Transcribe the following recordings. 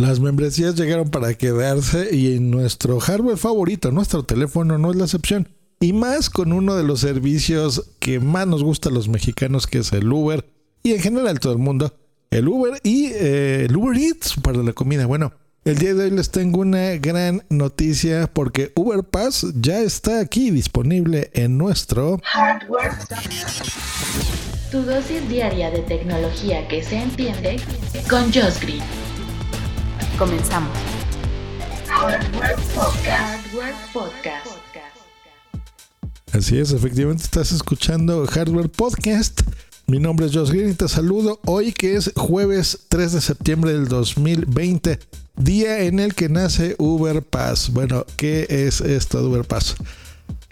Las membresías llegaron para quedarse y en nuestro hardware favorito, nuestro teléfono, no es la excepción. Y más con uno de los servicios que más nos gusta a los mexicanos, que es el Uber, y en general todo el mundo, el Uber y eh, el Uber Eats para la comida. Bueno, el día de hoy les tengo una gran noticia porque Uber Pass ya está aquí disponible en nuestro hardware. Tu dosis diaria de tecnología que se entiende con Josh. Comenzamos. Hardware Podcast. Así es, efectivamente estás escuchando Hardware Podcast. Mi nombre es Josh Green y te saludo hoy que es jueves 3 de septiembre del 2020 día en el que nace Uber Pass. Bueno, ¿qué es esto de Uber Pass?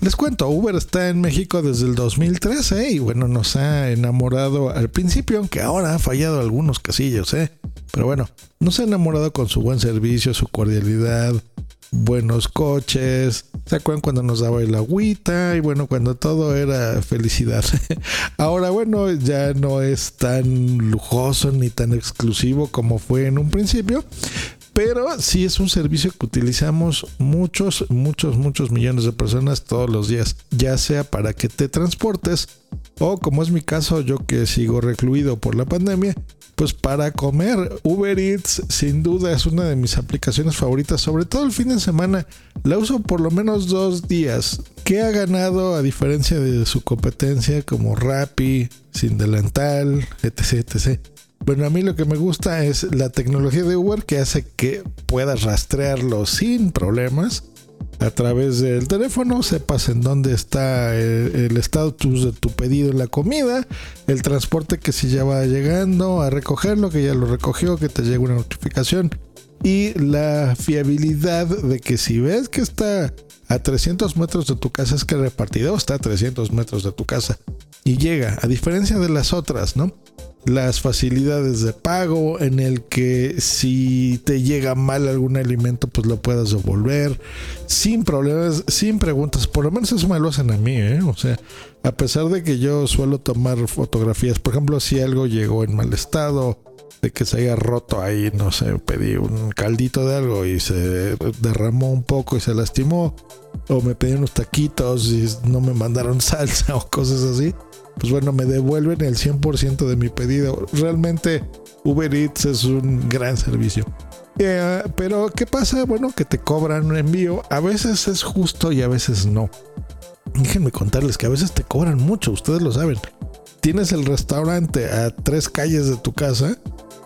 Les cuento, Uber está en México desde el 2013 y bueno, nos ha enamorado al principio, aunque ahora ha fallado algunos casillos, ¿eh? Pero bueno, nos ha enamorado con su buen servicio, su cordialidad, buenos coches. ¿Se acuerdan cuando nos daba el agüita? Y bueno, cuando todo era felicidad. Ahora, bueno, ya no es tan lujoso ni tan exclusivo como fue en un principio pero sí es un servicio que utilizamos muchos, muchos, muchos millones de personas todos los días, ya sea para que te transportes o como es mi caso, yo que sigo recluido por la pandemia, pues para comer. Uber Eats sin duda es una de mis aplicaciones favoritas, sobre todo el fin de semana. La uso por lo menos dos días. ¿Qué ha ganado a diferencia de su competencia como Rappi, Sin Delantal, etc, etc? Bueno, a mí lo que me gusta es la tecnología de Uber que hace que puedas rastrearlo sin problemas a través del teléfono, sepas en dónde está el estatus de tu pedido en la comida, el transporte que si ya va llegando a recogerlo, que ya lo recogió, que te llegue una notificación y la fiabilidad de que si ves que está a 300 metros de tu casa, es que el repartidor está a 300 metros de tu casa y llega, a diferencia de las otras, ¿no? Las facilidades de pago, en el que si te llega mal algún alimento, pues lo puedas devolver sin problemas, sin preguntas. Por lo menos eso me lo hacen a mí, ¿eh? O sea, a pesar de que yo suelo tomar fotografías, por ejemplo, si algo llegó en mal estado, de que se haya roto ahí, no sé, pedí un caldito de algo y se derramó un poco y se lastimó, o me pedí unos taquitos y no me mandaron salsa o cosas así pues bueno, me devuelven el 100% de mi pedido. Realmente Uber Eats es un gran servicio. Eh, pero ¿qué pasa? Bueno, que te cobran un envío. A veces es justo y a veces no. Déjenme contarles que a veces te cobran mucho, ustedes lo saben. Tienes el restaurante a tres calles de tu casa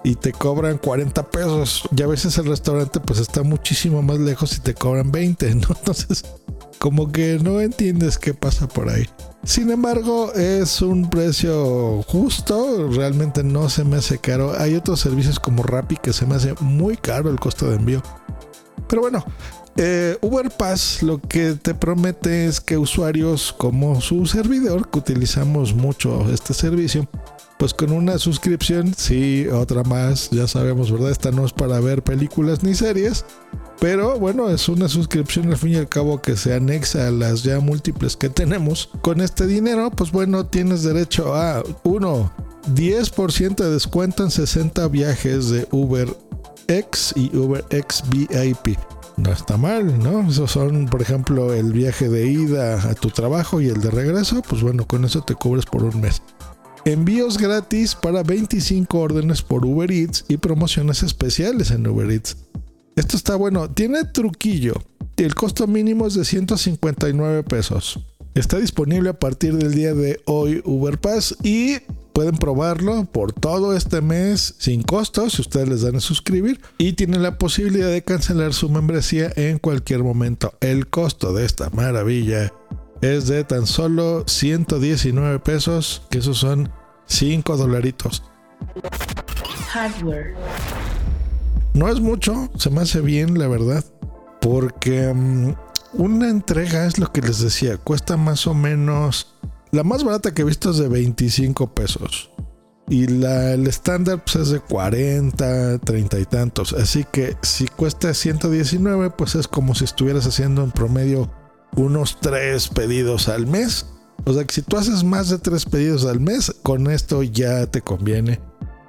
y te cobran 40 pesos. Y a veces el restaurante pues está muchísimo más lejos y te cobran 20, ¿no? Entonces, como que no entiendes qué pasa por ahí. Sin embargo, es un precio justo, realmente no se me hace caro. Hay otros servicios como Rappi que se me hace muy caro el costo de envío. Pero bueno, eh, Uber Pass lo que te promete es que usuarios como su servidor, que utilizamos mucho este servicio, pues con una suscripción, sí, otra más, ya sabemos, ¿verdad? Esta no es para ver películas ni series, pero bueno, es una suscripción al fin y al cabo que se anexa a las ya múltiples que tenemos. Con este dinero, pues bueno, tienes derecho a uno 10% de descuento en 60 viajes de Uber X y Uber X VIP. No está mal, ¿no? Esos son, por ejemplo, el viaje de ida a tu trabajo y el de regreso. Pues bueno, con eso te cubres por un mes. Envíos gratis para 25 órdenes por Uber Eats y promociones especiales en Uber Eats. Esto está bueno. Tiene truquillo. El costo mínimo es de 159 pesos. Está disponible a partir del día de hoy Uber Pass y pueden probarlo por todo este mes sin costo si ustedes les dan a suscribir y tienen la posibilidad de cancelar su membresía en cualquier momento. El costo de esta maravilla es de tan solo 119 pesos, que esos son 5 dolaritos. Hardware. No es mucho, se me hace bien, la verdad. Porque mm, una entrega es lo que les decía, cuesta más o menos. La más barata que he visto es de 25 pesos. Y el estándar pues, es de 40, 30 y tantos. Así que si cuesta 119, pues es como si estuvieras haciendo en promedio unos 3 pedidos al mes. O sea que si tú haces más de 3 pedidos al mes, con esto ya te conviene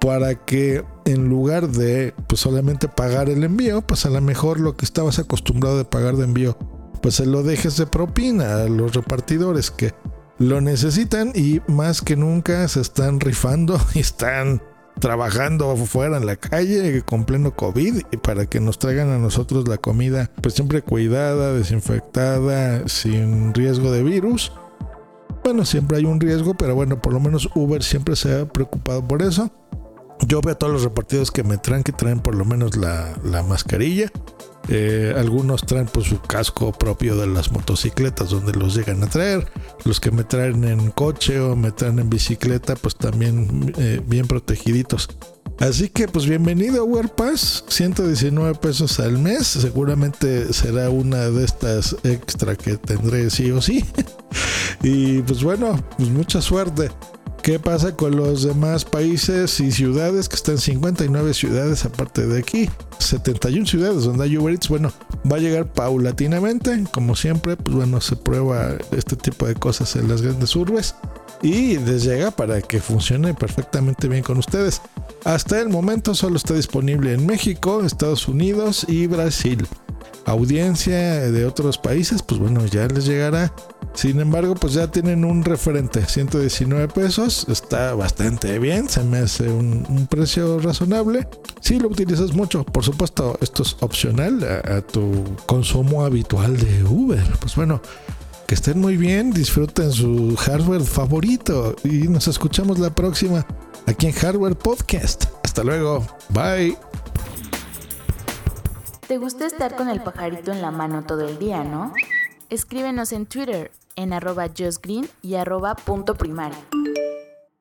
para que en lugar de pues solamente pagar el envío, pues a lo mejor lo que estabas acostumbrado de pagar de envío, pues se lo dejes de propina a los repartidores que lo necesitan y más que nunca se están rifando y están trabajando fuera en la calle con pleno COVID y para que nos traigan a nosotros la comida pues siempre cuidada, desinfectada, sin riesgo de virus. Bueno, siempre hay un riesgo, pero bueno, por lo menos Uber siempre se ha preocupado por eso. Yo veo a todos los repartidos que me traen que traen por lo menos la, la mascarilla. Eh, algunos traen pues su casco propio de las motocicletas donde los llegan a traer. Los que me traen en coche o me traen en bicicleta pues también eh, bien protegiditos. Así que pues bienvenido a WordPass, 119 pesos al mes, seguramente será una de estas extra que tendré sí o sí. y pues bueno, pues mucha suerte. ¿Qué pasa con los demás países y ciudades que están 59 ciudades aparte de aquí? 71 ciudades donde hay Uber Eats. Bueno, va a llegar paulatinamente, como siempre, pues bueno, se prueba este tipo de cosas en las grandes urbes y les llega para que funcione perfectamente bien con ustedes. Hasta el momento solo está disponible en México, Estados Unidos y Brasil. Audiencia de otros países, pues bueno, ya les llegará sin embargo, pues ya tienen un referente, 119 pesos, está bastante bien, se me hace un, precio razonable. Si lo utilizas mucho, por supuesto, esto es opcional a, tu consumo habitual de Uber. Pues bueno, que estén muy bien, disfruten su hardware favorito y nos escuchamos la próxima aquí en Hardware Podcast. Hasta luego, bye. ¿Te gusta estar con el pajarito en la mano todo el día, no? Escríbenos en Twitter en arroba justgreen y arroba punto primario.